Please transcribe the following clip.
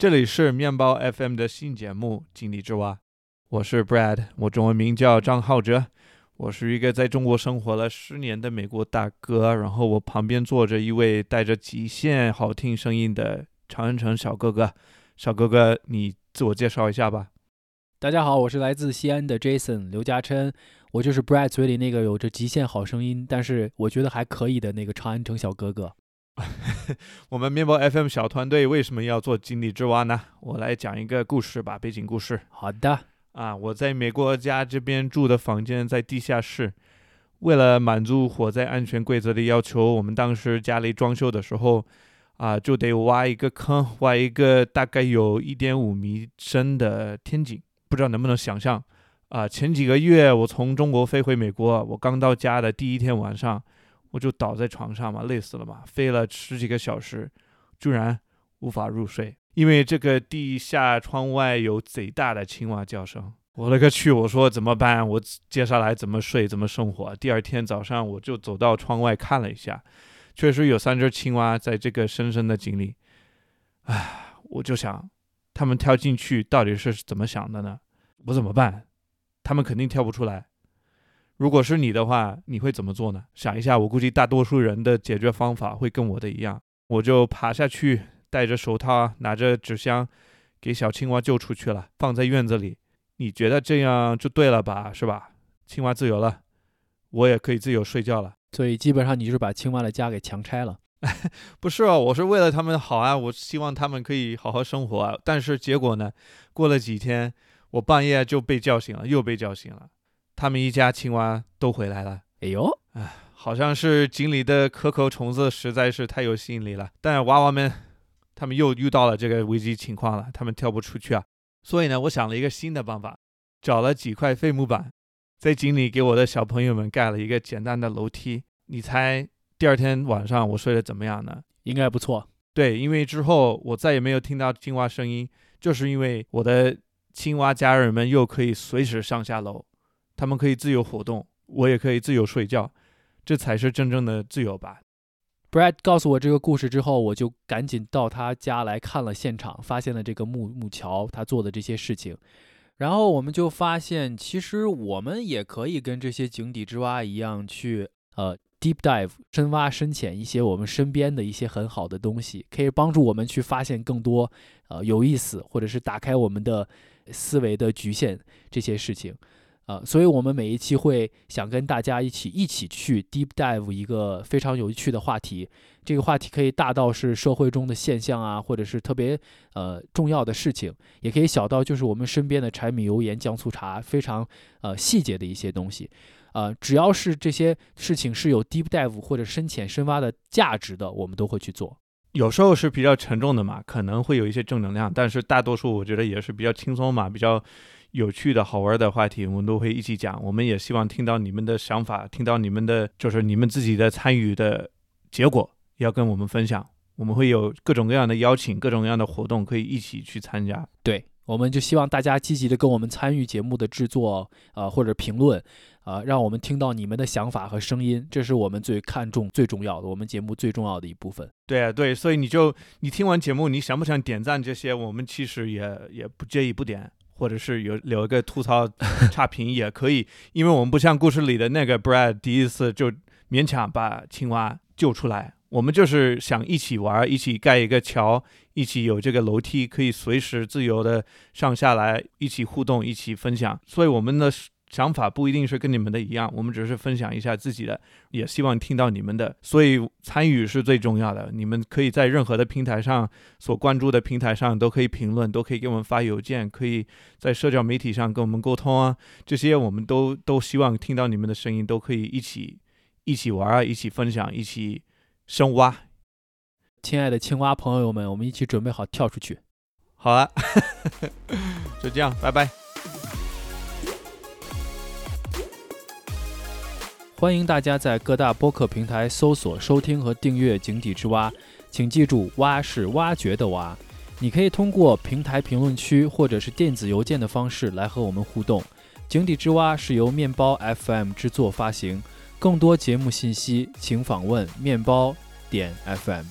这里是面包 FM 的新节目《井底之蛙》，我是 Brad，我中文名叫张浩哲，我是一个在中国生活了十年的美国大哥，然后我旁边坐着一位带着极限好听声音的长安城小哥哥，小哥哥，你自我介绍一下吧。大家好，我是来自西安的 Jason 刘嘉琛，我就是 Brad 嘴里那个有着极限好声音，但是我觉得还可以的那个长安城小哥哥。我们面包 FM 小团队为什么要做井底之蛙呢？我来讲一个故事吧，背景故事。好的，啊，我在美国家这边住的房间在地下室，为了满足火灾安全规则的要求，我们当时家里装修的时候，啊，就得挖一个坑，挖一个大概有一点五米深的天井。不知道能不能想象？啊，前几个月我从中国飞回美国，我刚到家的第一天晚上。我就倒在床上嘛，累死了嘛，飞了十几个小时，居然无法入睡，因为这个地下窗外有贼大的青蛙叫声。我勒个去！我说怎么办？我接下来怎么睡？怎么生活？第二天早上我就走到窗外看了一下，确实有三只青蛙在这个深深的井里。唉，我就想，他们跳进去到底是怎么想的呢？我怎么办？他们肯定跳不出来。如果是你的话，你会怎么做呢？想一下，我估计大多数人的解决方法会跟我的一样，我就爬下去，戴着手套，拿着纸箱，给小青蛙救出去了，放在院子里。你觉得这样就对了吧？是吧？青蛙自由了，我也可以自由睡觉了。所以基本上你就是把青蛙的家给强拆了。不是哦，我是为了他们好啊，我希望他们可以好好生活啊。但是结果呢？过了几天，我半夜就被叫醒了，又被叫醒了。他们一家青蛙都回来了。哎呦，哎，好像是井里的可口虫子实在是太有吸引力了。但娃娃们，他们又遇到了这个危机情况了，他们跳不出去啊。所以呢，我想了一个新的办法，找了几块废木板，在井里给我的小朋友们盖了一个简单的楼梯。你猜第二天晚上我睡得怎么样呢？应该不错。对，因为之后我再也没有听到青蛙声音，就是因为我的青蛙家人们又可以随时上下楼。他们可以自由活动，我也可以自由睡觉，这才是真正的自由吧。Brad 告诉我这个故事之后，我就赶紧到他家来看了现场，发现了这个木木桥，他做的这些事情。然后我们就发现，其实我们也可以跟这些井底之蛙一样，去呃 deep dive 深挖深浅一些我们身边的一些很好的东西，可以帮助我们去发现更多呃有意思，或者是打开我们的思维的局限这些事情。呃，所以我们每一期会想跟大家一起一起去 deep dive 一个非常有趣的话题。这个话题可以大到是社会中的现象啊，或者是特别呃重要的事情，也可以小到就是我们身边的柴米油盐酱醋茶，非常呃细节的一些东西。呃，只要是这些事情是有 deep dive 或者深浅深挖的价值的，我们都会去做。有时候是比较沉重的嘛，可能会有一些正能量，但是大多数我觉得也是比较轻松嘛，比较。有趣的好玩的话题，我们都会一起讲。我们也希望听到你们的想法，听到你们的就是你们自己的参与的结果，要跟我们分享。我们会有各种各样的邀请，各种各样的活动可以一起去参加。对，我们就希望大家积极的跟我们参与节目的制作，呃，或者评论，呃，让我们听到你们的想法和声音，这是我们最看重、最重要的，我们节目最重要的一部分。对啊，对，所以你就你听完节目，你想不想点赞这些？我们其实也也不介意不点。或者是有留一个吐槽 差评也可以，因为我们不像故事里的那个 Brad 第一次就勉强把青蛙救出来，我们就是想一起玩，一起盖一个桥，一起有这个楼梯可以随时自由的上下来，一起互动，一起分享，所以我们的。想法不一定是跟你们的一样，我们只是分享一下自己的，也希望听到你们的，所以参与是最重要的。你们可以在任何的平台上所关注的平台上都可以评论，都可以给我们发邮件，可以在社交媒体上跟我们沟通啊，这些我们都都希望听到你们的声音，都可以一起一起玩啊，一起分享，一起深挖。亲 爱的青蛙朋友们，我们一起准备好跳出去。好了，就这样，拜拜。欢迎大家在各大播客平台搜索、收听和订阅《井底之蛙》，请记住，蛙是挖掘的蛙。你可以通过平台评论区或者是电子邮件的方式来和我们互动。《井底之蛙》是由面包 FM 制作发行，更多节目信息请访问面包点 FM。